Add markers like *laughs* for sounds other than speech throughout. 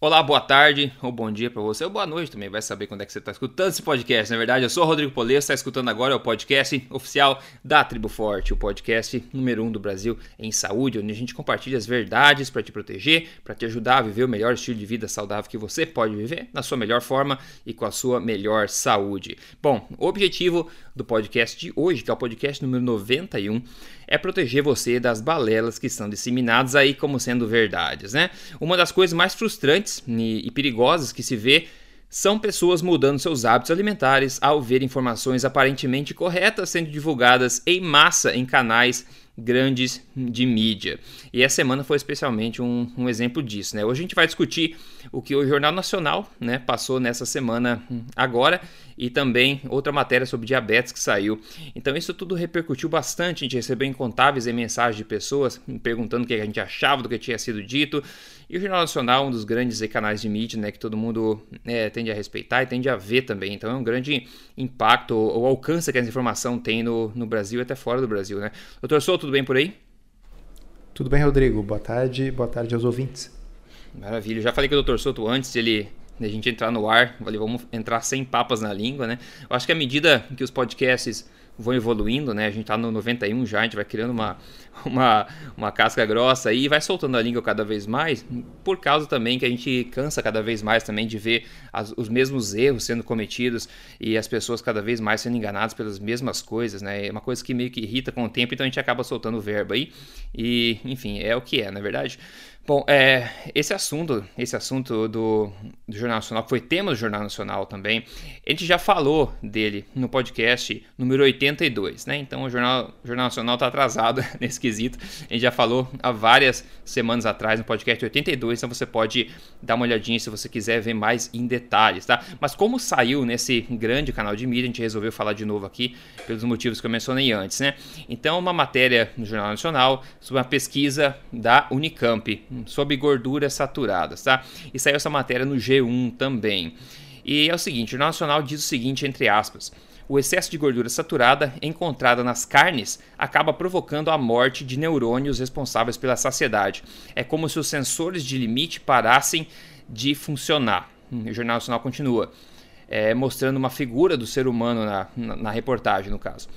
Olá, boa tarde, ou bom dia para você, ou boa noite também, vai saber quando é que você está escutando esse podcast. Na verdade, eu sou o Rodrigo Polesso, está escutando agora o podcast oficial da Tribo Forte, o podcast número um do Brasil em saúde, onde a gente compartilha as verdades para te proteger, para te ajudar a viver o melhor estilo de vida saudável que você pode viver, na sua melhor forma e com a sua melhor saúde. Bom, o objetivo do podcast de hoje, que é o podcast número 91, é proteger você das balelas que são disseminadas aí como sendo verdades, né? Uma das coisas mais frustrantes e perigosas que se vê são pessoas mudando seus hábitos alimentares ao ver informações aparentemente corretas sendo divulgadas em massa em canais grandes de mídia. E essa semana foi especialmente um, um, exemplo disso. Né? Hoje a gente vai discutir o que o Jornal Nacional né, passou nessa semana hum, agora e também outra matéria sobre diabetes que saiu. Então isso tudo repercutiu bastante, a gente recebeu incontáveis mensagens de pessoas perguntando o que a gente achava do que tinha sido dito. E o Jornal Nacional, um dos grandes canais de mídia né, que todo mundo é, tende a respeitar e tende a ver também. Então é um grande impacto, o alcance que essa informação tem no, no Brasil e até fora do Brasil. Né? Doutor Souto, tudo bem por aí? Tudo bem, Rodrigo. Boa tarde, boa tarde aos ouvintes. Maravilha. Eu já falei com o Dr. Souto antes ele a gente entrar no ar, vamos entrar sem papas na língua, né? Eu acho que à medida que os podcasts vão evoluindo, né? A gente tá no 91 já, a gente vai criando uma, *laughs* uma, uma casca grossa e vai soltando a língua cada vez mais, por causa também que a gente cansa cada vez mais também de ver as, os mesmos erros sendo cometidos e as pessoas cada vez mais sendo enganadas pelas mesmas coisas, né? É uma coisa que meio que irrita com o tempo, então a gente acaba soltando o verbo aí e, enfim, é o que é, na é verdade. Bom, é, esse assunto, esse assunto do, do, Jornal Nacional, foi tema do Jornal Nacional também, a gente já falou dele no podcast número 82, né? Então o Jornal, o Jornal Nacional está atrasado *laughs* nesse quesito. A gente já falou há várias semanas atrás no podcast 82, então você pode dar uma olhadinha se você quiser ver mais em detalhes, tá? Mas como saiu nesse grande canal de mídia, a gente resolveu falar de novo aqui pelos motivos que eu mencionei antes, né? Então, uma matéria no Jornal Nacional sobre uma pesquisa da Unicamp sobre gorduras saturadas, tá? E saiu essa matéria no G1 também. E é o seguinte, o Nacional diz o seguinte, entre aspas, o excesso de gordura saturada encontrada nas carnes acaba provocando a morte de neurônios responsáveis pela saciedade. É como se os sensores de limite parassem de funcionar. O Jornal Nacional continua, é, mostrando uma figura do ser humano na, na, na reportagem, no caso.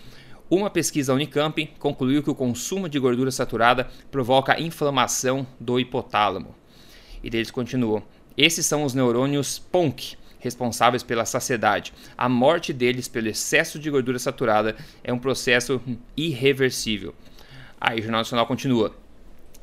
Uma pesquisa Unicamp concluiu que o consumo de gordura saturada provoca inflamação do hipotálamo. E deles continuam: esses são os neurônios PONC, responsáveis pela saciedade. A morte deles pelo excesso de gordura saturada é um processo irreversível. Aí o Jornal Nacional continua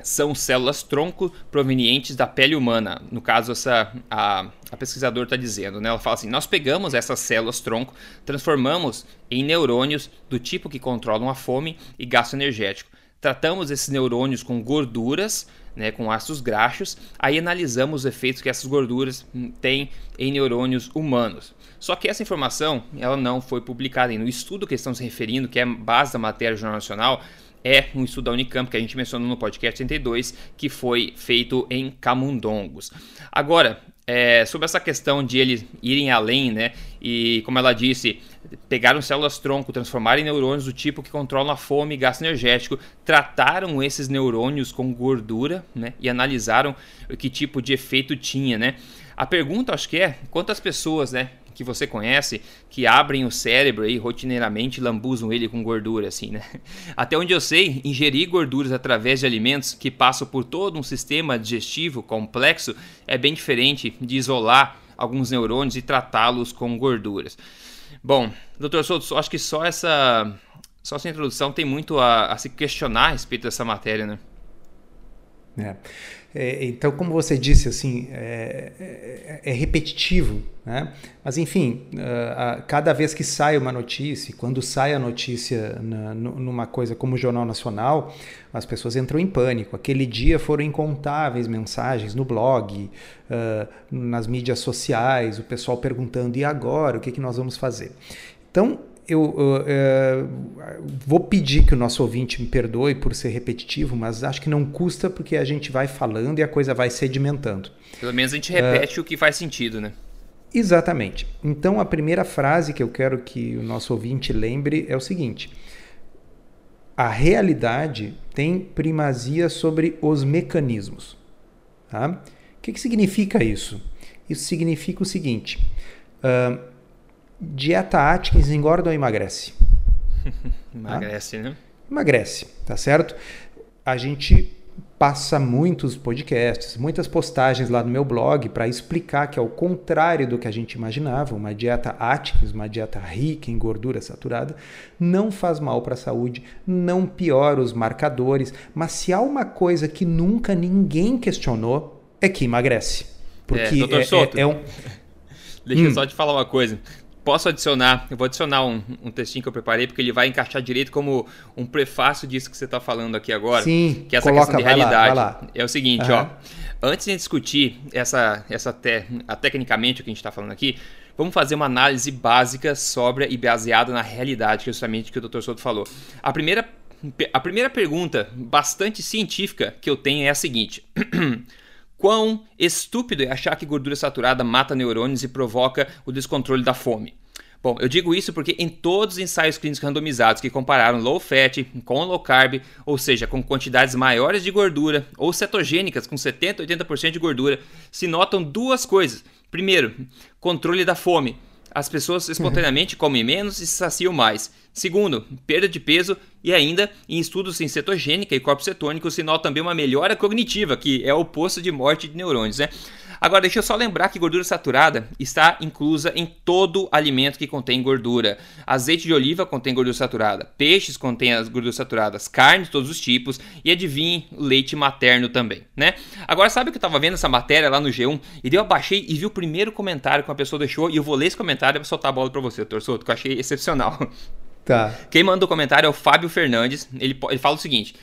são células tronco provenientes da pele humana. No caso, essa a, a pesquisadora está dizendo, né? Ela fala assim: nós pegamos essas células tronco, transformamos em neurônios do tipo que controlam a fome e gasto energético. Tratamos esses neurônios com gorduras, né, com ácidos graxos, aí analisamos os efeitos que essas gorduras hum, têm em neurônios humanos. Só que essa informação ela não foi publicada no estudo que estão se referindo, que é base da matéria do Jornal Nacional é um estudo da Unicamp que a gente mencionou no podcast 32, que foi feito em camundongos. Agora, é, sobre essa questão de eles irem além, né? E como ela disse, pegaram células tronco, transformaram em neurônios do tipo que controlam a fome e gasto energético, trataram esses neurônios com gordura, né? E analisaram que tipo de efeito tinha, né? A pergunta acho que é quantas pessoas, né, que você conhece que abrem o cérebro aí rotineiramente lambuzam ele com gordura, assim, né? *laughs* Até onde eu sei, ingerir gorduras através de alimentos que passam por todo um sistema digestivo complexo é bem diferente de isolar alguns neurônios e tratá-los com gorduras. Bom, doutor Souto, acho que só essa, só essa introdução tem muito a, a se questionar a respeito dessa matéria, né? É. É, então, como você disse, assim, é, é, é repetitivo, né? Mas, enfim, uh, cada vez que sai uma notícia, quando sai a notícia na, numa coisa como o Jornal Nacional, as pessoas entram em pânico. Aquele dia foram incontáveis mensagens no blog, uh, nas mídias sociais, o pessoal perguntando, e agora, o que, que nós vamos fazer? Então, eu uh, vou pedir que o nosso ouvinte me perdoe por ser repetitivo, mas acho que não custa porque a gente vai falando e a coisa vai sedimentando. Pelo menos a gente repete uh, o que faz sentido, né? Exatamente. Então a primeira frase que eu quero que o nosso ouvinte lembre é o seguinte: a realidade tem primazia sobre os mecanismos. Tá? O que, que significa isso? Isso significa o seguinte: uh, dieta Atkins engorda ou emagrece? *laughs* emagrece, tá? né? Emagrece, tá certo? A gente passa muitos podcasts, muitas postagens lá no meu blog para explicar que, ao contrário do que a gente imaginava, uma dieta Atkins, uma dieta rica em gordura saturada, não faz mal para a saúde, não piora os marcadores, mas se há uma coisa que nunca ninguém questionou, é que emagrece. Porque é, é, é, é um... *laughs* Deixa hum. eu só te falar uma coisa posso adicionar, eu vou adicionar um, um, textinho que eu preparei, porque ele vai encaixar direito como um prefácio disso que você está falando aqui agora. Sim, que é essa coloca, questão de realidade. Lá, lá. É o seguinte, uhum. ó. Antes de discutir essa, essa te, a, tecnicamente o que a gente está falando aqui, vamos fazer uma análise básica, sóbria e baseada na realidade, que é justamente o que o Dr. Soto falou. A primeira, a primeira pergunta, bastante científica, que eu tenho é a seguinte. *clears throat* Quão estúpido é achar que gordura saturada mata neurônios e provoca o descontrole da fome? Bom, eu digo isso porque em todos os ensaios clínicos randomizados que compararam low fat com low carb, ou seja, com quantidades maiores de gordura, ou cetogênicas com 70 80% de gordura, se notam duas coisas. Primeiro, controle da fome. As pessoas espontaneamente comem menos e se saciam mais. Segundo, perda de peso e ainda em estudos em cetogênica e corpos cetônicos se nota também uma melhora cognitiva, que é o oposto de morte de neurônios, né? Agora, deixa eu só lembrar que gordura saturada está inclusa em todo alimento que contém gordura. Azeite de oliva contém gordura saturada, peixes contêm as gorduras saturadas, carne de todos os tipos e adivinhe, leite materno também, né? Agora, sabe que eu estava vendo essa matéria lá no G1 e eu abaixei e vi o primeiro comentário que uma pessoa deixou e eu vou ler esse comentário para soltar a bola para você, Torçoto, que eu achei excepcional. Tá. Quem manda o comentário é o Fábio Fernandes. Ele, ele fala o seguinte: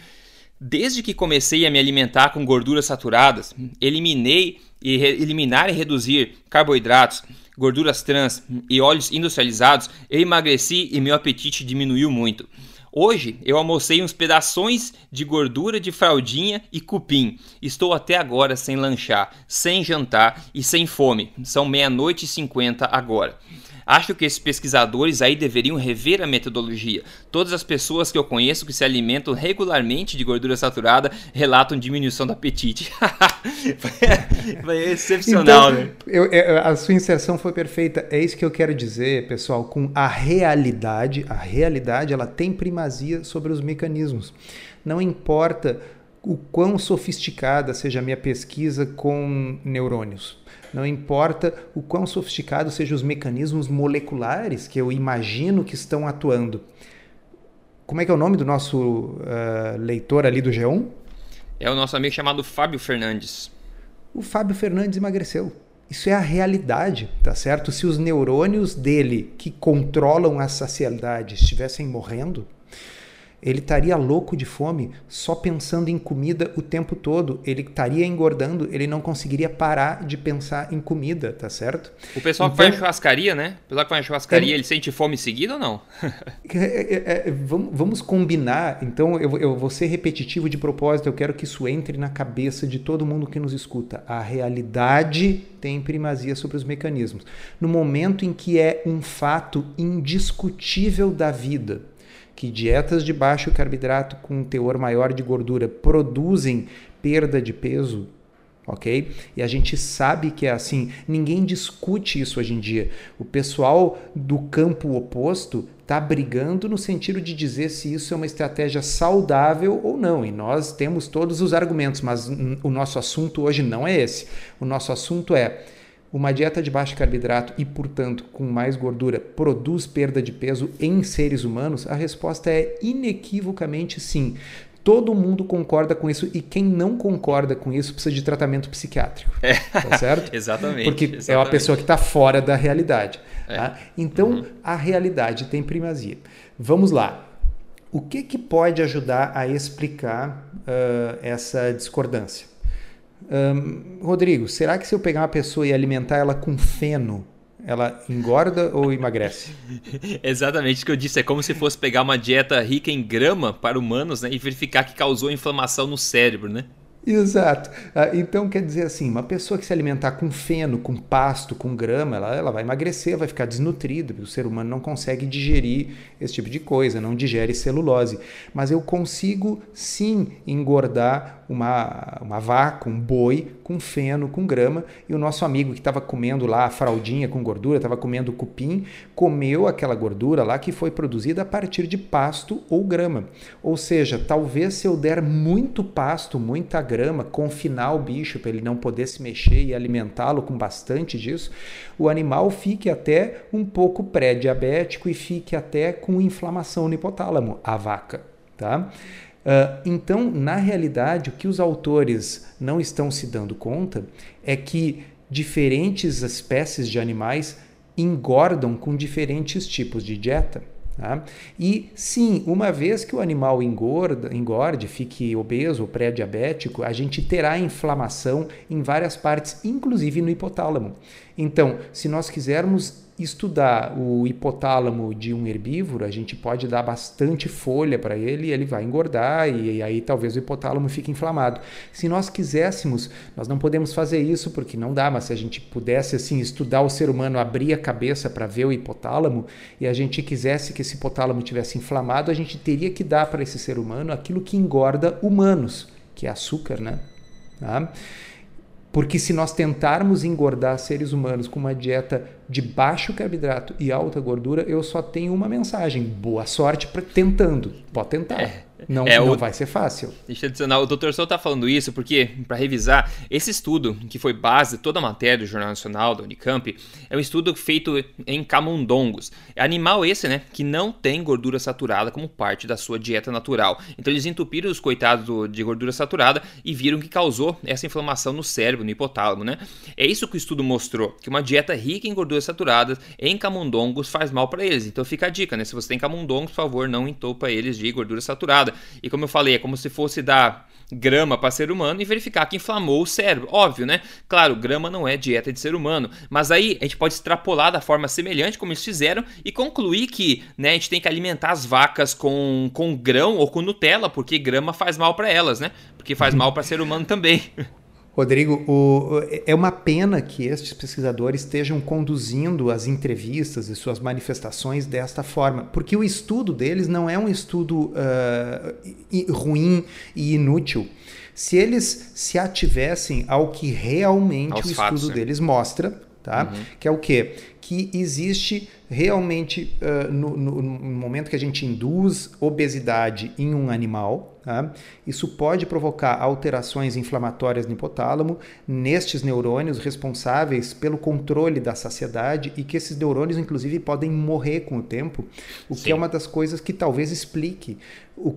Desde que comecei a me alimentar com gorduras saturadas, eliminei e eliminar e reduzir carboidratos, gorduras trans e óleos industrializados, eu emagreci e meu apetite diminuiu muito. Hoje eu almocei uns pedaços de gordura de fraldinha e cupim. Estou até agora sem lanchar, sem jantar e sem fome. São meia-noite e cinquenta agora. Acho que esses pesquisadores aí deveriam rever a metodologia. Todas as pessoas que eu conheço que se alimentam regularmente de gordura saturada relatam diminuição do apetite. *laughs* foi, excepcional, então, né? Eu, eu, a sua inserção foi perfeita. É isso que eu quero dizer, pessoal, com a realidade. A realidade ela tem primazia sobre os mecanismos. Não importa o quão sofisticada seja a minha pesquisa com neurônios não importa o quão sofisticados sejam os mecanismos moleculares que eu imagino que estão atuando. Como é que é o nome do nosso uh, leitor ali do G1? É o nosso amigo chamado Fábio Fernandes. O Fábio Fernandes emagreceu. Isso é a realidade, tá certo? Se os neurônios dele que controlam a saciedade estivessem morrendo, ele estaria louco de fome só pensando em comida o tempo todo. Ele estaria engordando, ele não conseguiria parar de pensar em comida, tá certo? O pessoal então, que vai então churrascaria, né? O pessoal que vai churrascaria, é, ele sente fome seguida ou não? *laughs* É, é, é, vamos, vamos, combinar. Então, eu, eu vou ser repetitivo de propósito, eu quero que isso entre na cabeça de todo mundo que nos escuta. A realidade tem primazia sobre os mecanismos. No momento em que é um fato indiscutível da vida, que dietas de baixo carboidrato com teor maior de gordura produzem perda de peso, ok? E a gente sabe que é assim. Ninguém discute isso hoje em dia. O pessoal do campo oposto está brigando no sentido de dizer se isso é uma estratégia saudável ou não. E nós temos todos os argumentos, mas o nosso assunto hoje não é esse. O nosso assunto é uma dieta de baixo carboidrato e, portanto, com mais gordura produz perda de peso em seres humanos? A resposta é inequivocamente sim. Todo mundo concorda com isso e quem não concorda com isso precisa de tratamento psiquiátrico. É. Tá certo? *laughs* exatamente. Porque exatamente. é uma pessoa que está fora da realidade. É. Tá? Então, uhum. a realidade tem primazia. Vamos lá. O que, que pode ajudar a explicar uh, essa discordância? Rodrigo, será que se eu pegar uma pessoa e alimentar ela com feno, ela engorda ou emagrece? *laughs* Exatamente o que eu disse. É como se fosse pegar uma dieta rica em grama para humanos né, e verificar que causou inflamação no cérebro, né? Exato. Ah, então quer dizer assim, uma pessoa que se alimentar com feno, com pasto, com grama, ela, ela vai emagrecer, vai ficar desnutrida, porque o ser humano não consegue digerir esse tipo de coisa, não digere celulose. Mas eu consigo sim engordar uma, uma vaca, um boi com feno, com grama, e o nosso amigo que estava comendo lá a fraldinha com gordura, estava comendo cupim, comeu aquela gordura lá que foi produzida a partir de pasto ou grama. Ou seja, talvez se eu der muito pasto, muita grama, confinar o bicho para ele não poder se mexer e alimentá-lo com bastante disso, o animal fique até um pouco pré-diabético e fique até com inflamação no hipotálamo, a vaca. Tá? Uh, então, na realidade, o que os autores não estão se dando conta é que diferentes espécies de animais engordam com diferentes tipos de dieta. Tá? E sim, uma vez que o animal engorda, engorde, fique obeso ou pré-diabético, a gente terá inflamação em várias partes, inclusive no hipotálamo. Então, se nós quisermos estudar o hipotálamo de um herbívoro, a gente pode dar bastante folha para ele e ele vai engordar e, e, aí talvez o hipotálamo fique inflamado. Se nós quiséssemos, nós não podemos fazer isso porque não dá, mas se a gente pudesse assim estudar o ser humano, abrir a cabeça para ver o hipotálamo e a gente quisesse que esse hipotálamo tivesse inflamado, a gente teria que dar para esse ser humano aquilo que engorda humanos, que é açúcar, né? Tá? Porque se nós tentarmos engordar seres humanos com uma dieta de baixo carboidrato e alta gordura, eu só tenho uma mensagem: boa sorte para tentando. Pode tentar. É. Não, é, não o, vai ser fácil. Deixa eu adicionar, o Dr. Sou está falando isso porque, para revisar, esse estudo, que foi base de toda a matéria do Jornal Nacional da Unicamp, é um estudo feito em camundongos. É animal esse, né, que não tem gordura saturada como parte da sua dieta natural. Então eles entupiram os coitados do, de gordura saturada e viram que causou essa inflamação no cérebro, no hipotálamo, né? É isso que o estudo mostrou, que uma dieta rica em gorduras saturadas em camundongos faz mal para eles. Então fica a dica, né? Se você tem camundongos, por favor, não entopa eles de gordura saturada. E como eu falei, é como se fosse dar grama para ser humano e verificar que inflamou o cérebro. Óbvio, né? Claro, grama não é dieta de ser humano, mas aí a gente pode extrapolar da forma semelhante como eles fizeram e concluir que, né, a gente tem que alimentar as vacas com, com grão ou com Nutella, porque grama faz mal para elas, né? Porque faz mal para ser humano também. *laughs* Rodrigo, o, é uma pena que estes pesquisadores estejam conduzindo as entrevistas e suas manifestações desta forma, porque o estudo deles não é um estudo uh, ruim e inútil. Se eles se ativessem ao que realmente Aos o estudo fatos, né? deles mostra, tá? Uhum. Que é o quê? Que existe realmente uh, no, no, no, momento que a gente induz obesidade em um animal, tá? isso pode provocar alterações inflamatórias no hipotálamo, nestes neurônios responsáveis pelo controle da saciedade e que esses neurônios, inclusive, podem morrer com o tempo, o Sim. que é uma das coisas que talvez explique o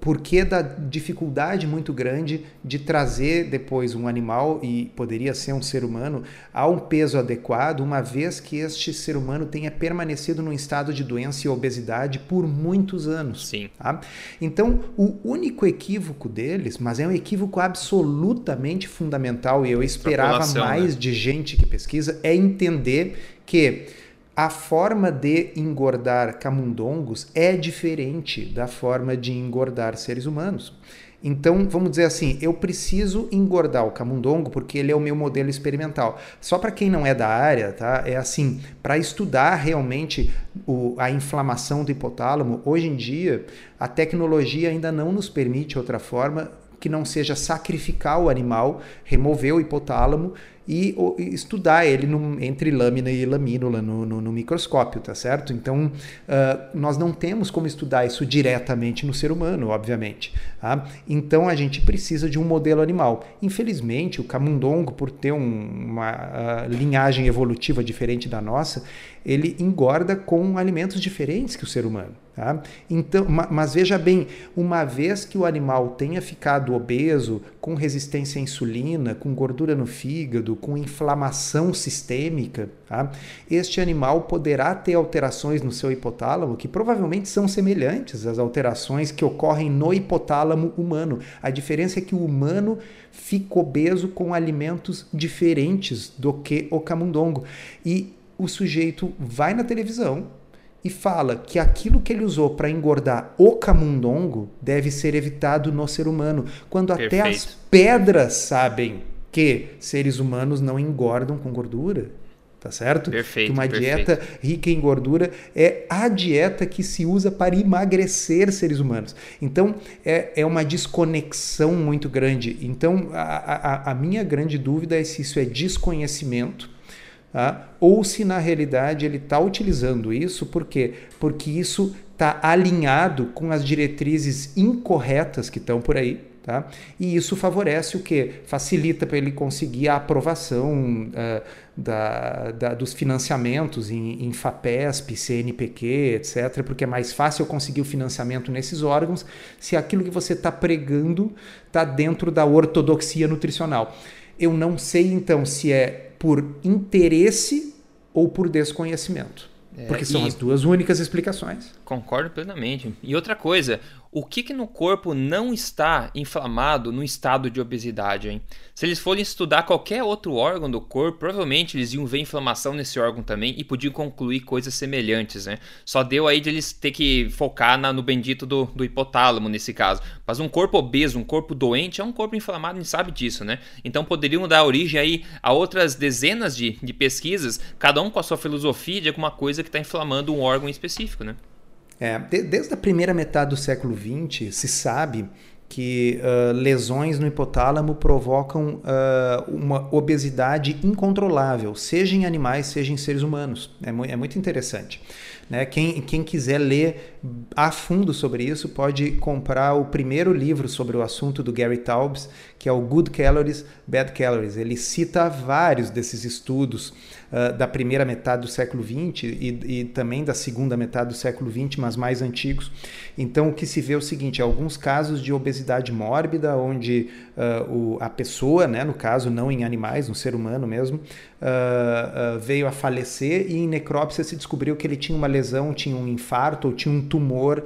porquê da dificuldade muito grande de trazer depois um animal, e poderia ser um ser humano, a um peso adequado, uma vez que este ser humano tenha permanecido num estado de doença e obesidade por muitos anos. Sim. Tá? Então, o único equívoco deles, mas é um equívoco absolutamente fundamental, e eu esperava mais né? de gente que pesquisa, é entender que a forma de engordar camundongos é diferente da forma de engordar seres humanos. Então, vamos dizer assim, eu preciso engordar o camundongo porque ele é o meu modelo experimental. Só para quem não é da área, tá? É assim, para estudar realmente o, a inflamação do hipotálamo, hoje em dia a tecnologia ainda não nos permite outra forma que não seja sacrificar o animal, remover o hipotálamo e, e estudar ele no, entre lâmina e lamínula no, no, no, microscópio, tá certo? Então, uh, nós não temos como estudar isso diretamente no ser humano, obviamente. Tá? Então, a gente precisa de um modelo animal. Infelizmente, o camundongo, por ter um, uma uh, linhagem evolutiva diferente da nossa, ele engorda com alimentos diferentes que o ser humano. Tá? Então, mas veja bem, uma vez que o animal tenha ficado obeso, com resistência à insulina, com gordura no fígado, com inflamação sistêmica, tá? este animal poderá ter alterações no seu hipotálamo que provavelmente são semelhantes às alterações que ocorrem no hipotálamo humano. A diferença é que o humano fica obeso com alimentos diferentes do que o camundongo. E o sujeito vai na televisão, e fala que aquilo que ele usou para engordar o camundongo deve ser evitado no ser humano, quando Perfeito. até as pedras sabem que seres humanos não engordam com gordura. tá certo? Perfeito. Que uma perfeito. dieta rica em gordura é a dieta que se usa para emagrecer seres humanos. Então é, é uma desconexão muito grande. Então a, a, a minha grande dúvida é se isso é desconhecimento. Tá? Ou se na realidade ele está utilizando isso, por quê? Porque isso está alinhado com as diretrizes incorretas que estão por aí, Tá? E isso favorece o que? Facilita para ele conseguir a aprovação uh, da, da, dos financiamentos em, em FAPESP, CNPq, etc., porque é mais fácil conseguir o financiamento nesses órgãos se aquilo que você está pregando está dentro da ortodoxia nutricional. Eu não sei então se é por interesse ou por desconhecimento. É, porque são as duas únicas explicações. Concordo plenamente. E outra coisa, o que, que no corpo não está inflamado no estado de obesidade, hein? Se eles forem estudar qualquer outro órgão do corpo, provavelmente eles iam ver inflamação nesse órgão também e podiam concluir coisas semelhantes, né? Só deu aí de eles ter que focar na, no bendito do, do hipotálamo nesse caso. Mas um corpo obeso, um corpo doente, é um corpo inflamado, gente sabe disso, né? Então poderiam dar origem aí a outras dezenas de, de pesquisas, cada um com a sua filosofia de alguma coisa que está inflamando um órgão específico, né? É, de, desde a primeira metade do século XX, se sabe que uh, lesões no hipotálamo provocam uh, uma obesidade incontrolável, seja em animais, seja em seres humanos. É, mu é muito interessante. Né? Quem, quem quiser ler a fundo sobre isso pode comprar o primeiro livro sobre o assunto do Gary Taubes, que é o Good Calories, Bad Calories. Ele cita vários desses estudos uh, da primeira metade do século XX e, e, também da segunda metade do século XX, mas mais antigos. Então, o que se vê é o seguinte: alguns casos de obesidade mórbida, onde uh, o, a pessoa, né, no caso, não em animais, no ser humano mesmo, uh, veio a falecer e em necrópsia se descobriu que ele tinha uma lesão, tinha um infarto ou tinha um tumor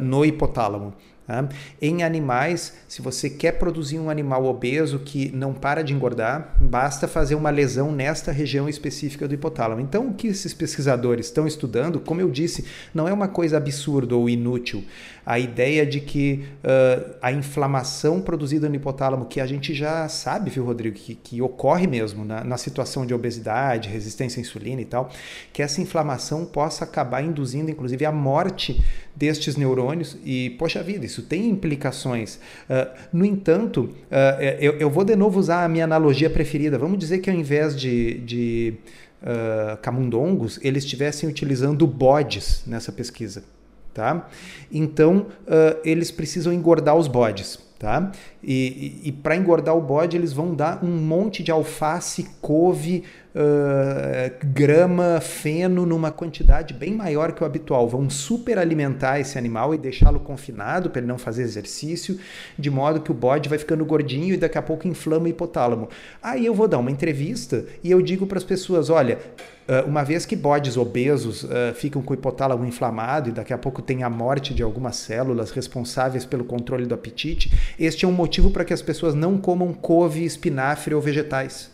no hipotálamo. Tá? Em animais, se você quer produzir um animal obeso que não para de engordar, basta fazer uma lesão nesta região específica do hipotálamo. Então, o que esses pesquisadores estão estudando, como eu disse, não é uma coisa absurda ou inútil. A ideia de que uh, a inflamação produzida no hipotálamo, que a gente já sabe, viu, Rodrigo, que, que ocorre mesmo na, na situação de obesidade, resistência à insulina e tal, que essa inflamação possa acabar induzindo, inclusive, a morte destes neurônios e, poxa vida, isso tem implicações. Uh, no entanto, uh, eu, eu, vou de novo usar a minha analogia preferida. Vamos dizer que ao invés de, de uh, camundongos, eles estivessem utilizando bodes nessa pesquisa. Tá? Então, eles precisam engordar os bodes. Tá? E, e, e para engordar o bode, eles vão dar um monte de alface, couve, uh, grama, feno numa quantidade bem maior que o habitual. Vão superalimentar esse animal e deixá-lo confinado para ele não fazer exercício, de modo que o bode vai ficando gordinho e daqui a pouco inflama o hipotálamo. Aí eu vou dar uma entrevista e eu digo para as pessoas: olha, uma vez que bodes obesos uh, ficam com o hipotálamo inflamado e daqui a pouco tem a morte de algumas células responsáveis pelo controle do apetite, este é um motivo para que as pessoas não comam couve, espinafre ou vegetais.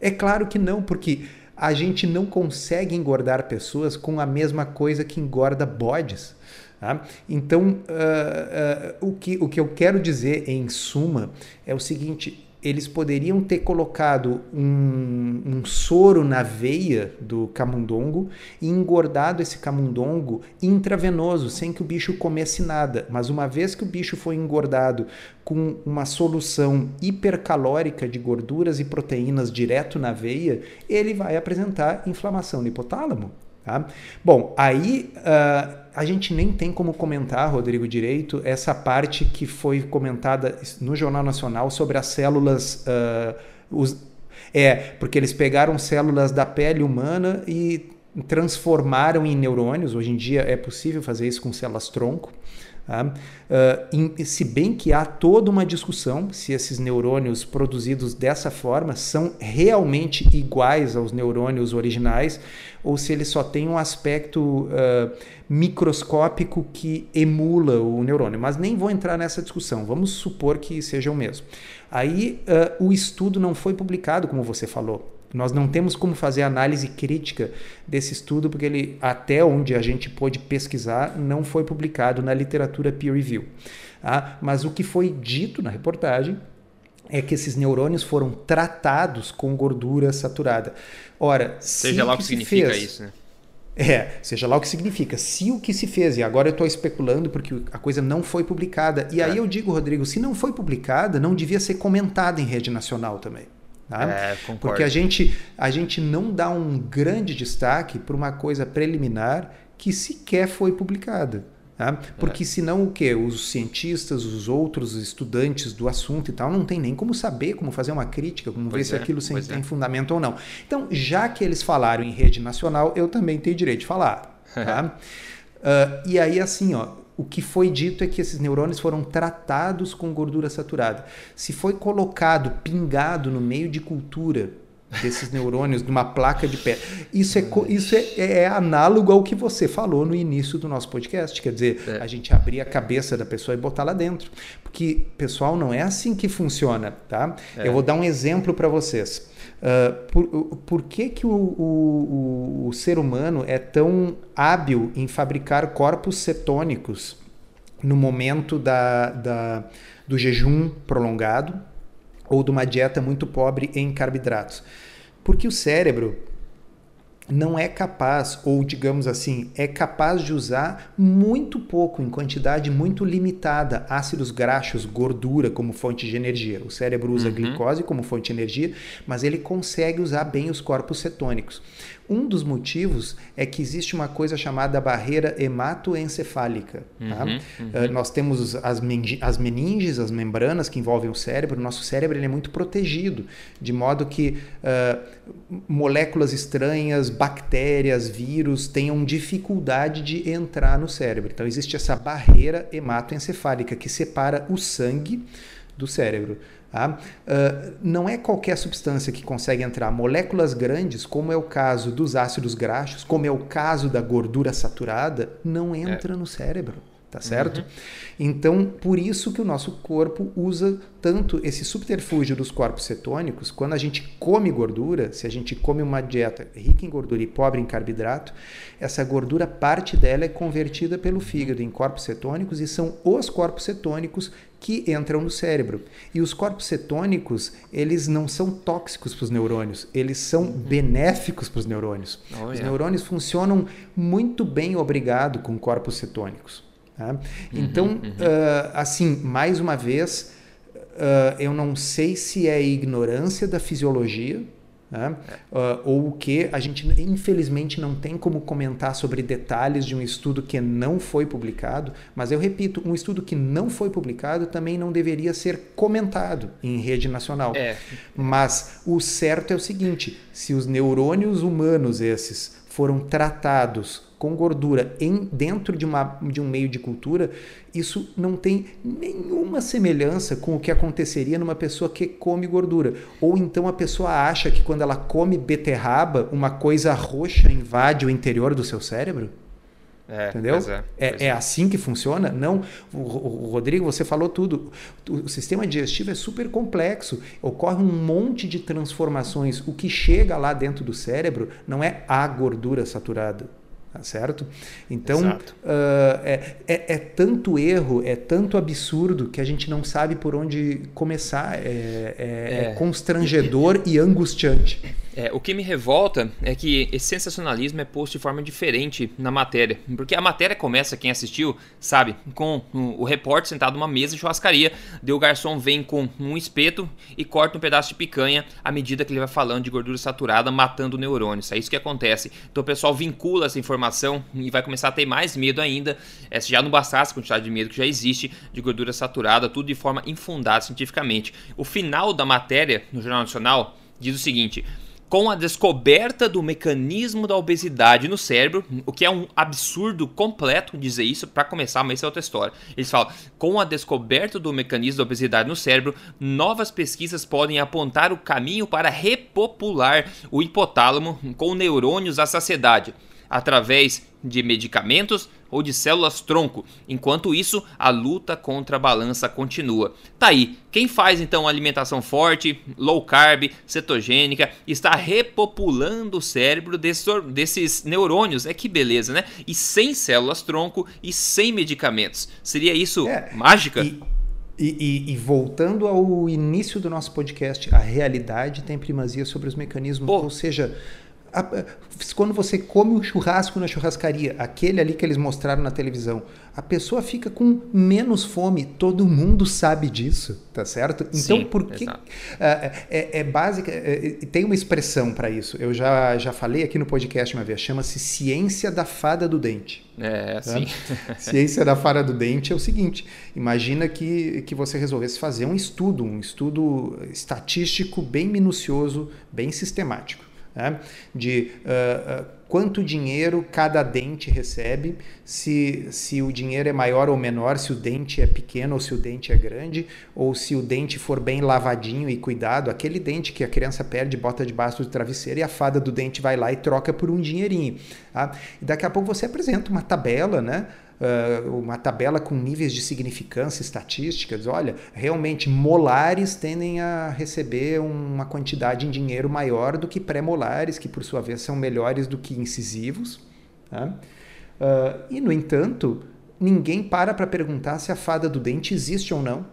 É claro que não, porque a gente não consegue engordar pessoas com a mesma coisa que engorda bodes. Tá? Então, uh, uh, o, que, o que eu quero dizer em suma é o seguinte: eles poderiam ter colocado um, um, soro na veia do camundongo e engordado esse camundongo intravenoso, sem que o bicho comesse nada. Mas uma vez que o bicho foi engordado com uma solução hipercalórica de gorduras e proteínas direto na veia, ele vai apresentar inflamação no hipotálamo. Tá? Bom, aí. Uh, a gente nem tem como comentar, Rodrigo, direito, essa parte que foi comentada no Jornal Nacional sobre as células. Uh, os, é, porque eles pegaram células da pele humana e transformaram em neurônios. Hoje em dia é possível fazer isso com células tronco. Tá? Uh, se bem que há toda uma discussão se esses neurônios produzidos dessa forma são realmente iguais aos neurônios originais ou se eles só têm um aspecto uh, microscópico que emula o neurônio. Mas nem vou entrar nessa discussão, vamos supor que seja o mesmo. Aí uh, o estudo não foi publicado, como você falou. Nós não temos como fazer análise crítica desse estudo, porque ele, até onde a gente pôde pesquisar, não foi publicado na literatura peer review. Ah, mas o que foi dito na reportagem é que esses neurônios foram tratados com gordura saturada. Ora, seja lá o que, significa fez, isso, né? É, seja lá o que significa. Se o que se fez, e agora eu estou especulando porque a coisa não foi publicada. E é. aí eu digo, Rodrigo, se não foi publicada, não devia ser comentada em rede nacional também. Tá? É, porque a gente, a gente não dá um grande destaque para uma coisa preliminar que sequer foi publicada. Tá? Porque é. senão o que? Os cientistas, os outros estudantes do assunto e tal, não tem nem como saber como fazer uma crítica, como pois ver é, se aquilo tem é. fundamento ou não. Então, já que eles falaram em rede nacional, eu também tenho direito de falar. *laughs* Tá? uh, e aí, assim, ó, o que foi dito é que esses neurônios foram tratados com gordura saturada. Se foi colocado, pingado no meio de cultura desses neurônios numa placa de pé. Isso, é, isso é, é, análogo ao que você falou no início do nosso podcast. Quer dizer, é. a gente abrir a cabeça da pessoa e botar lá dentro. Porque, pessoal, não é assim que funciona. Tá? É. Eu vou dar um exemplo para vocês. Uh, por, por que, que o, o, o, ser humano é tão hábil em fabricar corpos cetônicos no momento da, da, do jejum prolongado ou de uma dieta muito pobre em carboidratos? Porque o cérebro não é capaz, ou digamos assim, é capaz de usar muito pouco, em quantidade muito limitada, ácidos graxos, gordura como fonte de energia. O cérebro usa uhum. glicose como fonte de energia, mas ele consegue usar bem os corpos cetônicos. Um dos motivos é que existe uma coisa chamada barreira hematoencefálica. Tá? Uhum, uhum. Uh, nós temos as, as meninges, as membranas que envolvem o cérebro. Nosso cérebro ele é muito protegido, de modo que uh, moléculas estranhas, bactérias, vírus tenham dificuldade de entrar no cérebro. Então existe essa barreira hematoencefálica que separa o sangue do cérebro. Tá? Uh, não é qualquer substância que consegue entrar. Moléculas grandes, como é o caso dos ácidos graxos, como é o caso da gordura saturada, não entra é. no cérebro tá certo? Uhum. Então, por isso que o nosso corpo usa tanto esse subterfúgio dos corpos cetônicos, quando a gente come gordura, se a gente come uma dieta rica em gordura e pobre em carboidrato, essa gordura, parte dela é convertida pelo fígado em corpos cetônicos e são os corpos cetônicos que entram no cérebro. E os corpos cetônicos, eles não são tóxicos para os neurônios, eles são uhum. benéficos para os neurônios. Oh, os yeah. neurônios funcionam muito bem, obrigado, com corpos cetônicos. Tá? Uhum, então, uhum. Uh, assim, mais uma vez, uh, eu não sei se é ignorância da fisiologia uh, ou o que a gente, infelizmente, não tem como comentar sobre detalhes de um estudo que não foi publicado, mas eu repito, um estudo que não foi publicado também não deveria ser comentado em rede nacional. É. Mas o certo é o seguinte: se os neurônios humanos esses foram tratados com gordura em dentro de, uma, de um meio de cultura, isso não tem nenhuma semelhança com o que aconteceria numa pessoa que come gordura. Ou então a pessoa acha que quando ela come beterraba, uma coisa roxa invade o interior do seu cérebro? É, Entendeu? É, é, é, assim que funciona? Não. O, o, Rodrigo, você falou tudo. O sistema digestivo é super complexo. Ocorre um monte de transformações. O que chega lá dentro do cérebro não é a gordura saturada. Tá certo? Então, uh, é, é, é, tanto erro, é tanto absurdo que a gente não sabe por onde começar. É, é, é constrangedor e angustiante. É, o que me revolta é que esse sensacionalismo é posto de forma diferente na matéria. Porque a matéria começa, quem assistiu, sabe, com o, repórter sentado numa mesa de churrascaria, daí o garçom vem com um espeto e corta um pedaço de picanha à medida que ele vai falando de gordura saturada, matando neurônios. É isso que acontece. Então o pessoal vincula essa informação e vai começar a ter mais medo ainda. É, se já não bastasse a quantidade de medo que já existe de gordura saturada, tudo de forma infundada cientificamente. O final da matéria no Jornal Nacional diz o seguinte com a descoberta do mecanismo da obesidade no cérebro, o que é um absurdo completo dizer isso para começar, mas isso é outra história. Eles falam: com a descoberta do mecanismo da obesidade no cérebro, novas pesquisas podem apontar o caminho para repopular o hipotálamo com neurônios à saciedade através de medicamentos ou de células tronco. Enquanto isso, a luta contra a balança continua. Tá aí, quem faz então alimentação forte, low carb, cetogênica, está repopulando o cérebro desses, desses neurônios. É que beleza, né? E sem células tronco e sem medicamentos. Seria isso é, mágica? E E, e, e, voltando ao início do nosso podcast, a realidade tem primazia sobre os mecanismos, Pô. ou seja, a, quando você come um churrasco na churrascaria, aquele ali que eles mostraram na televisão, a pessoa fica com menos fome. Todo mundo sabe disso, tá certo? Então, Sim, por que. Uh, é, é, básica. É, é, tem uma expressão para isso. Eu já, já falei aqui no podcast uma vez. Chama-se ciência da fada do dente. É, tá? sim. *laughs* ciência da fada do dente é o seguinte: imagina que, que você resolvesse fazer um estudo, um estudo estatístico bem minucioso, bem sistemático né? de uh, uh, quanto dinheiro cada dente recebe, se, se o dinheiro é maior ou menor, se o dente é pequeno ou se o dente é grande, ou se o dente for bem lavadinho e cuidado, aquele dente que a criança perde, bota debaixo do travesseiro e a fada do dente vai lá e troca por um dinheirinho. Tá? E daqui a pouco você apresenta uma tabela, né? Uh, uma tabela com níveis de significância estatística, diz, olha, realmente molares tendem a receber uma quantidade em dinheiro maior do que pré-molares, que por sua vez são melhores do que incisivos. Uh, e, no entanto, ninguém para para perguntar se a fada do dente existe ou não.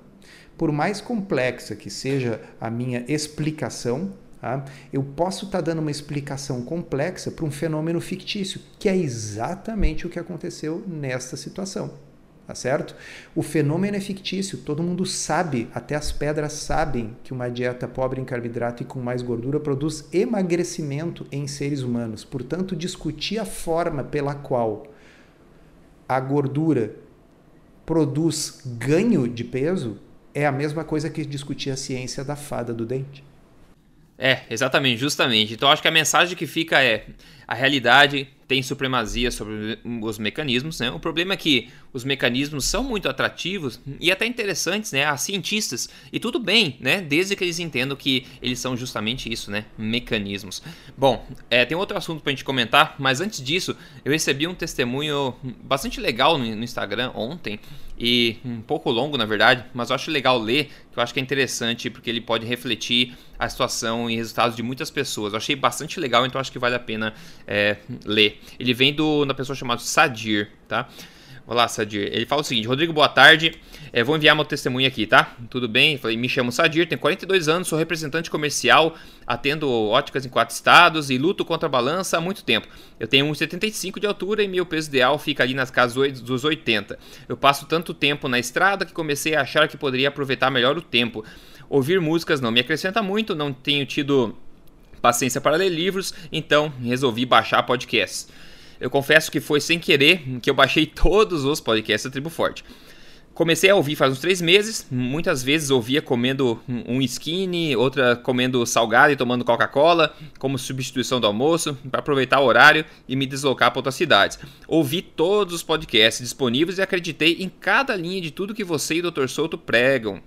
Por mais complexa que seja a minha explicação, Tá? Eu posso estar tá dando uma explicação complexa para um fenômeno fictício, que é exatamente o que aconteceu nesta situação. Tá certo? O fenômeno é fictício, todo mundo sabe, até as pedras sabem que uma dieta pobre em carboidrato e com mais gordura produz emagrecimento em seres humanos. Portanto, discutir a forma pela qual a gordura produz ganho de peso é a mesma coisa que discutir a ciência da fada do dente. É, exatamente, justamente. Então acho que a mensagem que fica é: a realidade tem supremacia sobre os mecanismos, né? O problema é que os mecanismos são muito atrativos e até interessantes, né, a cientistas. E tudo bem, né, desde que eles entendam que eles são justamente isso, né, mecanismos. Bom, é, tem outro assunto para a gente comentar, mas antes disso, eu recebi um testemunho bastante legal no, no Instagram ontem e um pouco longo, na verdade, mas eu acho legal ler, que eu acho que é interessante porque ele pode refletir a situação e resultados de muitas pessoas. Eu achei bastante legal, então acho que vale a pena é, ler. Ele vem do, da pessoa chamada Sadir, tá? Olá, Sadir. Ele fala o seguinte: Rodrigo, boa tarde. É, vou enviar meu testemunho aqui, tá? Tudo bem? Falei, me chamo Sadir, tenho 42 anos, sou representante comercial, atendo óticas em quatro estados e luto contra a balança há muito tempo. Eu tenho 1,75 de altura e meu peso ideal fica ali nas casas dos 80. Eu passo tanto tempo na estrada que comecei a achar que poderia aproveitar melhor o tempo. Ouvir músicas não me acrescenta muito, não tenho tido paciência para ler livros, então resolvi baixar podcasts. Eu confesso que foi sem querer que eu baixei *laughs* todos os podcasts da Tribo Forte. Comecei a ouvir faz uns três meses, muitas vezes ouvia comendo um skinny, outra comendo salgado e tomando Coca-Cola, como substituição do almoço, para aproveitar o horário e me deslocar para outras cidades. Ouvi todos os podcasts disponíveis e acreditei em cada linha de tudo que você e o Dr. Souto pregam.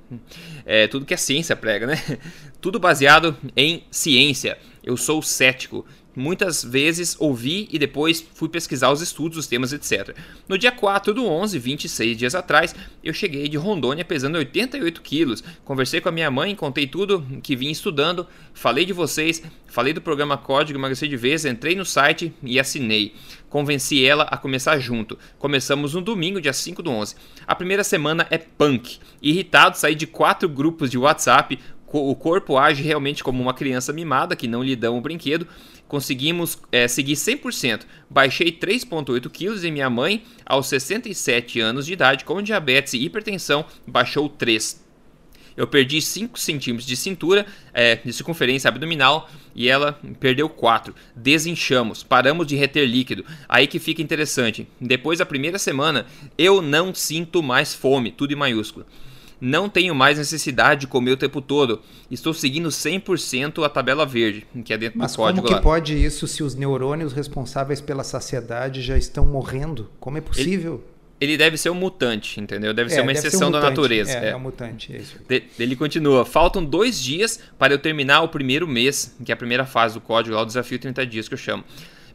É, tudo que a ciência prega, né? *laughs* Tudo baseado em ciência. Eu sou cético Muitas vezes ouvi e depois fui pesquisar os estudos, os temas, etc. No dia 4 do 11, 26 dias atrás, eu cheguei de Rondônia pesando 88 quilos. Conversei com a minha mãe, contei tudo que vim estudando, falei de vocês, falei do programa Código Emagrecer de Vez, entrei no site e assinei. Convenci ela a começar junto. Começamos no domingo, dia 5 do 11. A primeira semana é punk. Irritado, saí de quatro grupos de WhatsApp. O corpo age realmente como uma criança mimada que não lhe dão o brinquedo conseguimos é, seguir 100%. Baixei 3,8 quilos e minha mãe, aos 67 anos de idade, com diabetes e hipertensão, baixou 3. Eu perdi 5 centímetros de cintura, é, de circunferência abdominal, e ela perdeu 4. Desinchamos, paramos de reter líquido. Aí que fica interessante. Depois da primeira semana, eu não sinto mais fome, tudo em maiúsculo. Não tenho mais necessidade de comer o tempo todo. Estou seguindo 100% a tabela verde, que é dentro Mas do código como que lá. pode isso se os neurônios responsáveis pela saciedade já estão morrendo? Como é possível? Ele, ele deve ser um mutante, entendeu? Deve é, ser uma deve exceção ser um da natureza. É, é, é um mutante, é isso. De, ele continua. Faltam dois dias para eu terminar o primeiro mês, que é a primeira fase do código lá, o desafio 30 dias que eu chamo.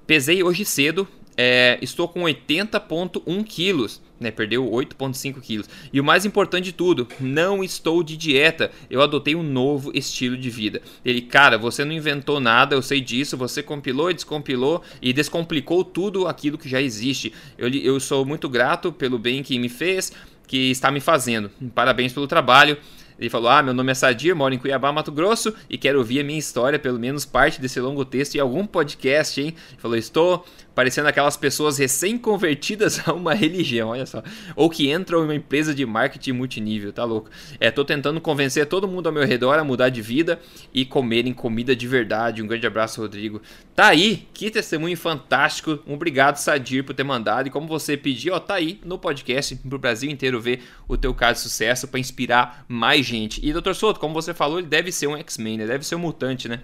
Pesei hoje cedo, é, estou com 80,1 quilos né, perdeu 8,5 quilos. E o mais importante de tudo, não estou de dieta, eu adotei um novo estilo de vida. Ele, cara, você não inventou nada, eu sei disso, você compilou e descompilou e descomplicou tudo aquilo que já existe. Eu, eu sou muito grato pelo bem que me fez, que está me fazendo. Parabéns pelo trabalho. Ele falou: Ah, meu nome é Sadir, moro em Cuiabá, Mato Grosso, e quero ouvir a minha história, pelo menos parte desse longo texto, em algum podcast, hein? Ele falou: Estou parecendo aquelas pessoas recém-convertidas *laughs* a uma religião, olha só. Ou que entram em uma empresa de marketing multinível, tá louco? É, tô tentando convencer todo mundo ao meu redor a mudar de vida e comerem comida de verdade. Um grande abraço, Rodrigo. Tá aí, que testemunho fantástico. Obrigado, Sadir, por ter mandado. E como você pediu, ó, tá aí no podcast pro Brasil inteiro ver o teu caso de sucesso para inspirar mais gente. E, Dr. Souto, como você falou, ele deve ser um X-Men, né? Deve ser um mutante, né?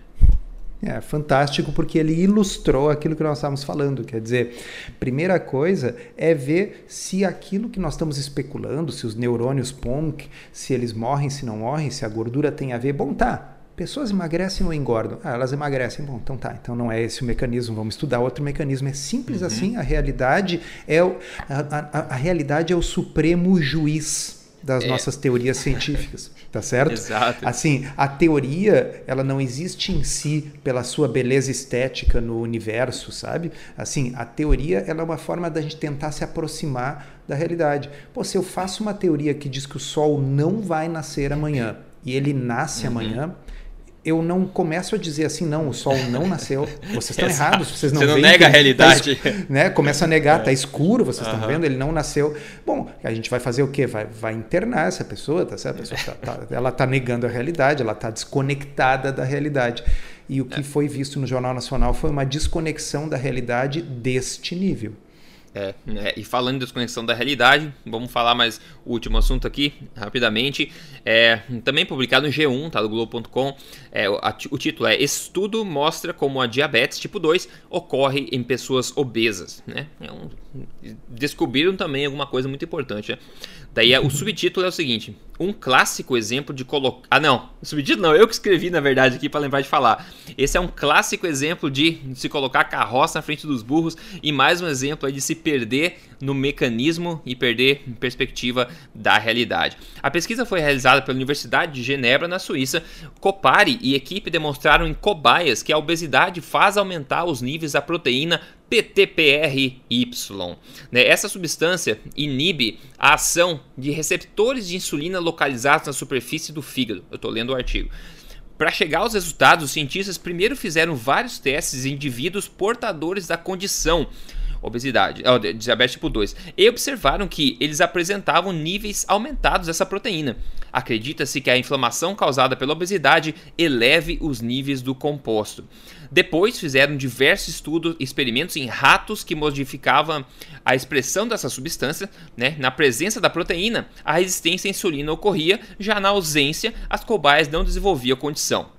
É fantástico porque ele ilustrou aquilo que nós estávamos falando. Quer dizer, primeira coisa é ver se aquilo que nós estamos especulando, se os neurônios PONC, se eles morrem, se não morrem, se a gordura tem a ver. Bom, tá. Pessoas emagrecem ou engordam? Ah, elas emagrecem. Bom, então tá. Então não é esse o mecanismo. Vamos estudar outro mecanismo. É simples uhum. assim. A realidade é o, a, a, a realidade é o supremo juiz das é. nossas teorias científicas, tá certo? Exato. Assim, a teoria, ela não existe em si pela sua beleza estética no universo, sabe? Assim, a teoria, ela é uma forma da gente tentar se aproximar da realidade. Pô, se eu faço uma teoria que diz que o sol não vai nascer amanhã e ele nasce uhum. amanhã, eu não começo a dizer assim, não, o sol não nasceu. Vocês estão *laughs* errados, vocês não Você não nega a realidade. Tá, né? Começa a negar, está é. escuro, vocês estão uhum. vendo, ele não nasceu. Bom, a gente vai fazer o quê? Vai, vai internar essa pessoa, tá certo? Pessoa tá, tá, ela está negando a realidade, ela está desconectada da realidade. E o que é. foi visto no Jornal Nacional foi uma desconexão da realidade deste nível. É, é, e falando de desconexão da realidade, vamos falar mais o último assunto aqui, rapidamente. É, também publicado no G1, tá, do Globo.com. É, o título é Estudo mostra como a diabetes tipo 2 ocorre em pessoas obesas. Né? É um, descobriram também alguma coisa muito importante. Né? Daí é, o *laughs* subtítulo é o seguinte: um clássico exemplo de colocar. Ah, não, o subtítulo não, eu que escrevi na verdade aqui para lembrar de falar. Esse é um clássico exemplo de se colocar carroça na frente dos burros e mais um exemplo de se perder no mecanismo e perder perspectiva da realidade. A pesquisa foi realizada pela Universidade de Genebra, na Suíça. Copari e equipe demonstraram em cobaias que a obesidade faz aumentar os níveis da proteína PTPRY. Né? Essa substância inibe a ação de receptores de insulina localizados na superfície do fígado. Eu estou lendo o artigo. Para chegar aos resultados, os cientistas primeiro fizeram vários testes em indivíduos portadores da condição obesidade, diabetes tipo 2, e observaram que eles apresentavam níveis aumentados dessa proteína. Acredita-se que a inflamação causada pela obesidade eleve os níveis do composto. Depois fizeram diversos estudos, experimentos em ratos que modificavam a expressão dessa substância, né? Na presença da proteína, a resistência à insulina ocorria, já na ausência, as cobaias não desenvolviam a condição.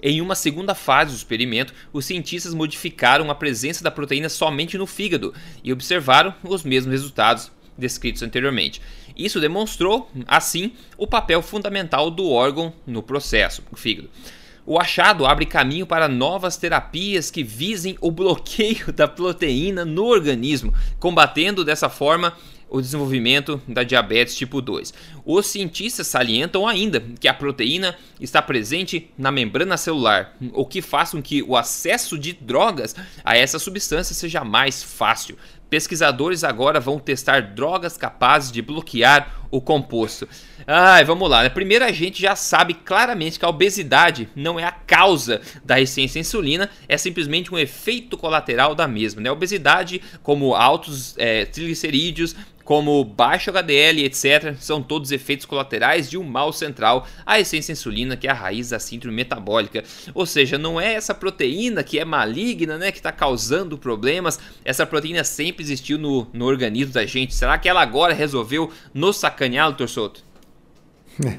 Em uma segunda fase do experimento, os cientistas modificaram a presença da proteína somente no fígado e observaram os mesmos resultados descritos anteriormente. Isso demonstrou, assim, o papel fundamental do órgão no processo, o fígado. O achado abre caminho para novas terapias que visem o bloqueio *laughs* da proteína no organismo, combatendo dessa forma o desenvolvimento da diabetes tipo 2. Os cientistas salientam ainda que a proteína está presente na membrana celular, o que faz com que o acesso de drogas a essa substância seja mais fácil. Pesquisadores agora vão testar drogas capazes de bloquear o composto. Ai, vamos lá. Né? Primeiro, a gente já sabe claramente que a obesidade não é a causa da resistência à insulina, é simplesmente um efeito colateral da mesma. Né? A obesidade, como altos é, triglicerídeos, como baixo HDL, etc., são todos efeitos colaterais de um mal central, a essência insulina, que é a raiz da síndrome metabólica. Ou seja, não é essa proteína que é maligna, né, que está causando problemas. Essa proteína sempre existiu no, no organismo da gente. Será que ela agora resolveu nos sacanear, doutor Souto? *laughs*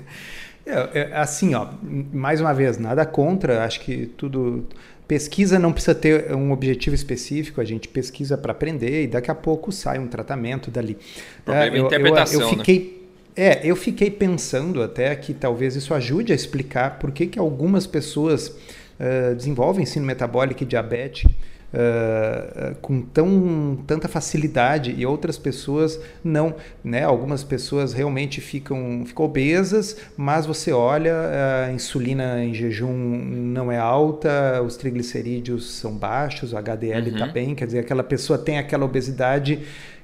É, é, assim, ó, mais uma vez, nada contra, acho que tudo Pesquisa não precisa ter um objetivo específico, a gente pesquisa para aprender e daqui a pouco sai um tratamento dali. Problema é, eu, interpretação, eu, eu fiquei, né? É, eu fiquei pensando até que talvez isso ajude a explicar por que, que algumas pessoas uh, desenvolvem ensino metabólico e diabetes uh, com tão, tanta facilidade e outras pessoas não. Né? Algumas pessoas realmente ficam, ficam obesas, mas você olha, a insulina em jejum não é alta, os triglicerídeos são baixos, o HDL está uhum. bem, quer dizer, aquela pessoa tem aquela obesidade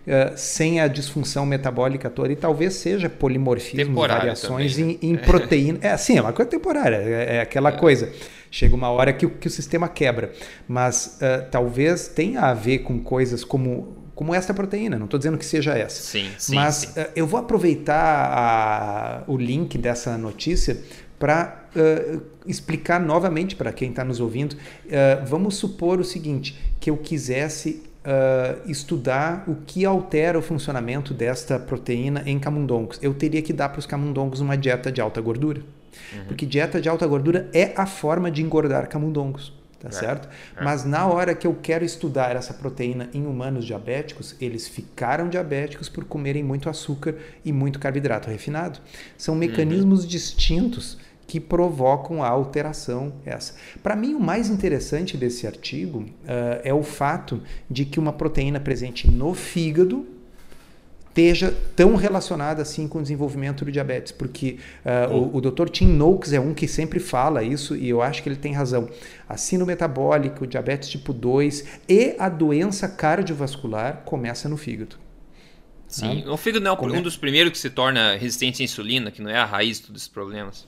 uh, sem a disfunção metabólica toda e talvez seja polimorfismo, variações também, né? em, em, proteína. É assim, é uma coisa temporária, é, é aquela é. coisa. Chega uma hora que, que o sistema quebra, mas uh, talvez tenha a ver com coisas como como esta proteína. Não estou dizendo que seja essa. Sim, sim. Mas sim. Uh, eu vou aproveitar a, o link dessa notícia para uh, explicar novamente para quem está nos ouvindo. Uh, vamos supor o seguinte: que eu quisesse uh, estudar o que altera o funcionamento desta proteína em camundongos. Eu teria que dar para os camundongos uma dieta de alta gordura. Uhum. Porque dieta de alta gordura é a forma de engordar camundongos tá é, certo? É. Mas na hora que eu quero estudar essa proteína em humanos diabéticos, eles ficaram diabéticos por comerem muito açúcar e muito carboidrato refinado. São mecanismos uhum. distintos que provocam a alteração essa. Para mim, o mais interessante desse artigo uh, é o fato de que uma proteína presente no fígado esteja tão relacionada assim com o desenvolvimento do diabetes, porque uh, o, o Dr. Tim Noakes é um que sempre fala isso e eu acho que ele tem razão. A síndrome metabólica, o diabetes tipo 2 e a doença cardiovascular começa no fígado. Sim, né? o fígado não é um dos primeiros que se torna resistente à insulina, que não é a raiz de todos esses problemas.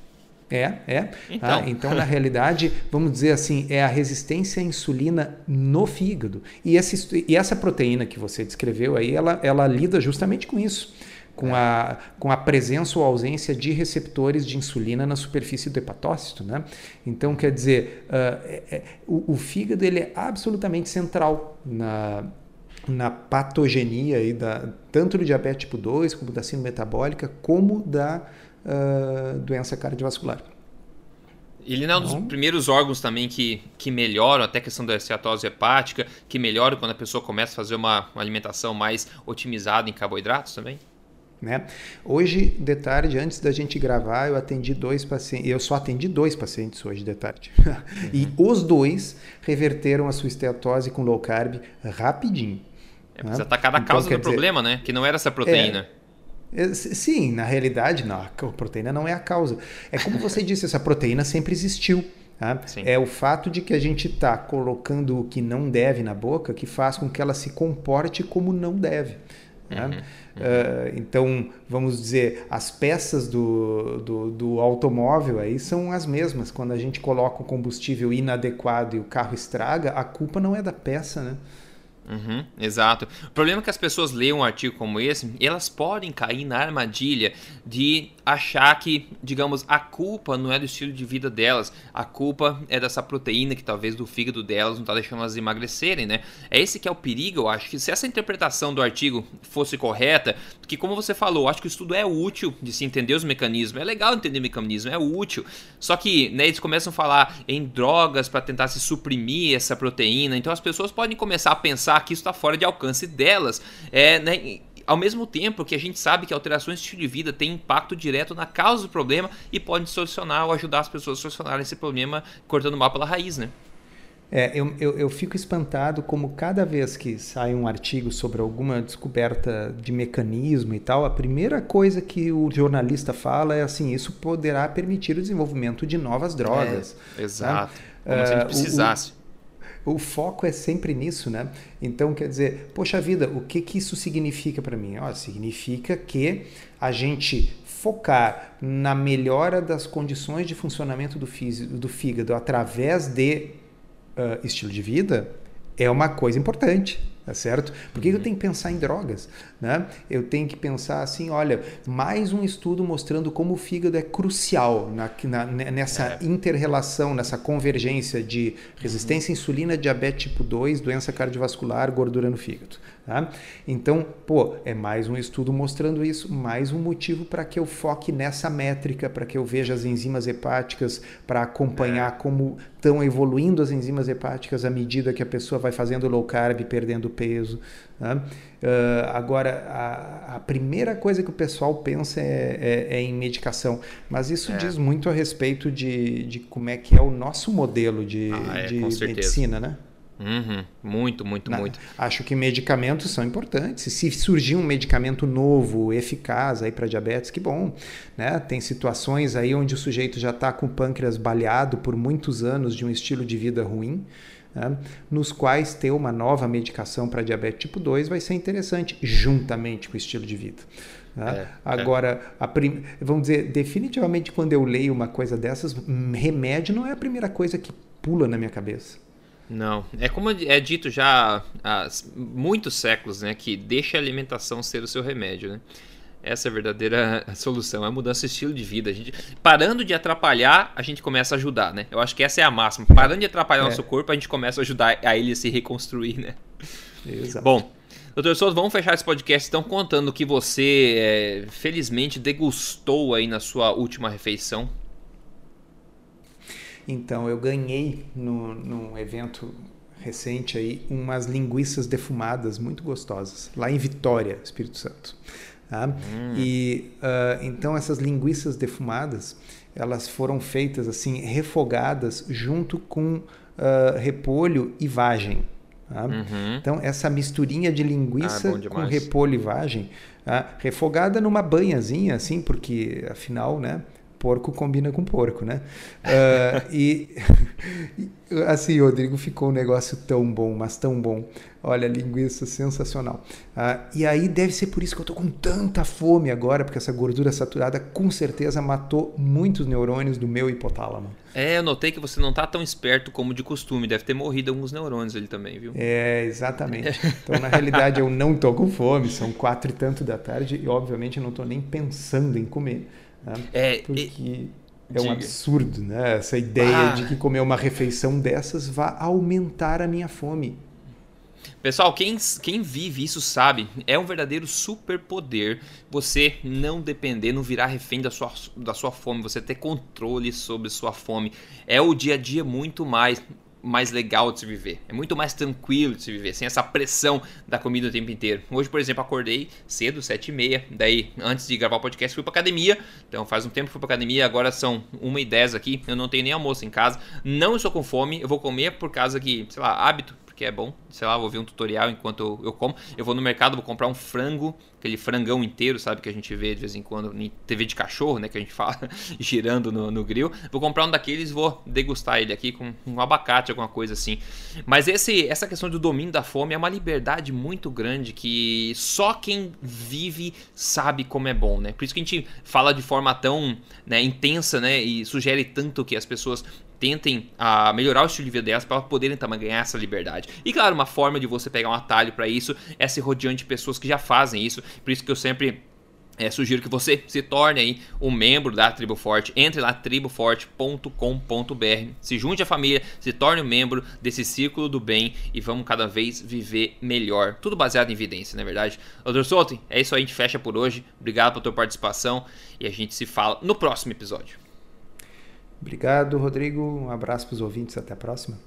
É, é. Então. Ah, então, na realidade, vamos dizer assim, é a resistência à insulina no fígado. E, esse, e essa proteína que você descreveu aí, ela, ela lida justamente com isso. Com, é. a, com a presença ou ausência de receptores de insulina na superfície do hepatócito. Né? Então, quer dizer, uh, é, é, o, o, fígado ele é absolutamente central na, na patogenia aí da, tanto do diabetes tipo 2, como da síndrome metabólica, como da uh, doença cardiovascular. Ele não é um dos primeiros órgãos também que, que melhoram, até a questão da esteatose hepática, que melhora quando a pessoa começa a fazer uma, uma alimentação mais otimizada em carboidratos também? Né? Hoje, de tarde, antes da gente gravar, eu atendi dois pacientes. Eu só atendi dois pacientes hoje de tarde. *laughs* Uhum. e os dois reverteram a sua esteatose com low carb rapidinho. É, né? precisa atacar a então, causa do dizer, problema, né? Que não era essa proteína. É, sim, na realidade, não, a proteína não é a causa. É como você *laughs* disse, essa proteína sempre existiu. Tá? É o fato de que a gente está colocando o que não deve na boca que faz com que ela se comporte como não deve. Né? Uhum, uhum. Uh, então, vamos dizer, as peças do, do, do, automóvel aí são as mesmas. Quando a gente coloca o combustível inadequado e o carro estraga, a culpa não é da peça, né? Uhum, exato. O problema é que as pessoas leem um artigo como esse elas podem cair na armadilha de achar que, digamos, a culpa não é do estilo de vida delas, a culpa é dessa proteína que talvez do fígado delas não está deixando elas emagrecerem, né? É esse que é o perigo, eu acho que se essa interpretação do artigo fosse correta, que como você falou, acho que o estudo é útil de se entender os mecanismos, é legal entender o mecanismo, é útil. Só que, né, eles começam a falar em drogas para tentar se suprimir essa proteína, então as pessoas podem começar a pensar que isso está fora de alcance delas. É, né, ao mesmo tempo que a gente sabe que alterações de estilo de vida têm impacto direto na causa do problema e podem solucionar ou ajudar as pessoas a solucionarem esse problema cortando mal pela raiz, né? É, eu, eu, eu, fico espantado como cada vez que sai um artigo sobre alguma descoberta de mecanismo e tal, a primeira coisa que o jornalista fala é assim, isso poderá permitir o desenvolvimento de novas drogas. É, exato. Tá? Como se a gente precisasse. O, o foco é sempre nisso, né? Então, quer dizer, poxa vida, o que, que isso significa para mim? Ó, significa que a gente focar na melhora das condições de funcionamento do, do fígado através de uh, estilo de vida é uma coisa importante tá certo? Por que, uhum. eu tenho que pensar em drogas? Né? Eu tenho que pensar assim, olha, mais um estudo mostrando como o fígado é crucial na, na nessa é. inter-relação, nessa convergência de resistência à insulina, diabetes tipo 2, doença cardiovascular, gordura no fígado. Tá? Então, pô, é mais um estudo mostrando isso, mais um motivo para que eu foque nessa métrica, para que eu veja as enzimas hepáticas, para acompanhar é. como estão evoluindo as enzimas hepáticas à medida que a pessoa vai fazendo low carb, perdendo peso. Tá? Uh, agora, a, a, primeira coisa que o pessoal pensa é, é, é em medicação, mas isso é. diz muito a respeito de, de como é que é o nosso modelo de, ah, é, de medicina, né? Uhum. Muito, muito, Na, muito. Acho que medicamentos são importantes. Se surgir um medicamento novo, eficaz aí para diabetes, que bom. Né? Tem situações aí onde o sujeito já está com o pâncreas baleado por muitos anos de um estilo de vida ruim. Né? nos quais ter uma nova medicação para diabetes tipo 2 vai ser interessante, juntamente com o estilo de vida. Né? É, Agora, é. prim... vamos dizer, definitivamente quando eu leio uma coisa dessas, remédio não é a primeira coisa que pula na minha cabeça. Não, é como é dito já há muitos séculos, né, que deixa a alimentação ser o seu remédio, né? Essa é a verdadeira *laughs* solução, é a mudança de estilo de vida. A gente, parando de atrapalhar, a gente começa a ajudar, né? Eu acho que essa é a máxima. Parando de atrapalhar é. nosso corpo, a gente começa a ajudar a ele se reconstruir, né? Exato. Bom, doutor Souza, vamos fechar esse podcast então contando que você, é, felizmente, degustou aí na sua última refeição. Então, eu ganhei no, num evento recente aí umas linguiças defumadas muito gostosas, lá em Vitória, Espírito Santo. Tá? Hum. E uh, então essas linguiças defumadas, elas foram feitas assim, refogadas junto com uh, repolho e vagem. Tá? Uhum. Então essa misturinha de linguiça ah, com repolho e vagem, tá? refogada numa banhazinha assim, porque afinal, né? Porco combina com porco, né? Uh, *laughs* e assim, Rodrigo, ficou um negócio tão bom, mas tão bom. Olha, linguiça sensacional. Uh, e aí deve ser por isso que eu tô com tanta fome agora, porque essa gordura saturada com certeza matou muitos neurônios do meu hipotálamo. É, eu notei que você não tá tão esperto como de costume, deve ter morrido alguns neurônios ali também, viu? É, exatamente. Então, na realidade, eu não tô com fome, são quatro e tanto da tarde e, obviamente, eu não tô nem pensando em comer. Né? É, Porque e... é um absurdo, né? Essa ideia ah. de que comer uma refeição dessas vai aumentar a minha fome. Pessoal, quem, quem vive isso sabe, é um verdadeiro superpoder você não depender, não virar refém da sua, da sua fome, você ter controle sobre sua fome. É o dia a dia muito mais mais legal de se viver. É muito mais tranquilo de se viver, sem essa pressão da comida o tempo inteiro. Hoje, por exemplo, acordei cedo, sete e meia. Daí, antes de gravar o podcast, fui pra academia. Então, faz um tempo que fui pra academia. Agora são uma e dez aqui. Eu não tenho nem almoço em casa. Não estou com fome. Eu vou comer por causa que, sei lá, hábito porque é bom. Sei lá, vou ver um tutorial enquanto eu, eu, como. Eu vou no mercado, vou comprar um frango, aquele frangão inteiro, sabe? Que a gente vê de vez em quando em TV de cachorro, né? Que a gente *laughs* fala, girando no, no grill. Vou comprar um daqueles vou degustar ele aqui com um abacate, alguma coisa assim. Mas esse, essa questão do domínio da fome é uma liberdade muito grande que só quem vive sabe como é bom, né? Por isso que a gente fala de forma tão né, intensa, né? E sugere tanto que as pessoas tentem a melhorar o estilo de vida delas para poderem também ganhar essa liberdade. E claro, uma forma de você pegar um atalho para isso é se rodeando de pessoas que já fazem isso. Por isso que eu sempre é, sugiro que você se torne aí um membro da Tribo Forte. Entre lá triboforte.com.br, se junte à família, se torne um membro desse círculo do bem e vamos cada vez viver melhor. Tudo baseado em evidência, não é verdade? Doutor Souto, é isso aí, a gente fecha por hoje. Obrigado pela tua participação e a gente se fala no próximo episódio. Obrigado, Rodrigo. Um abraço para os ouvintes. Até a próxima.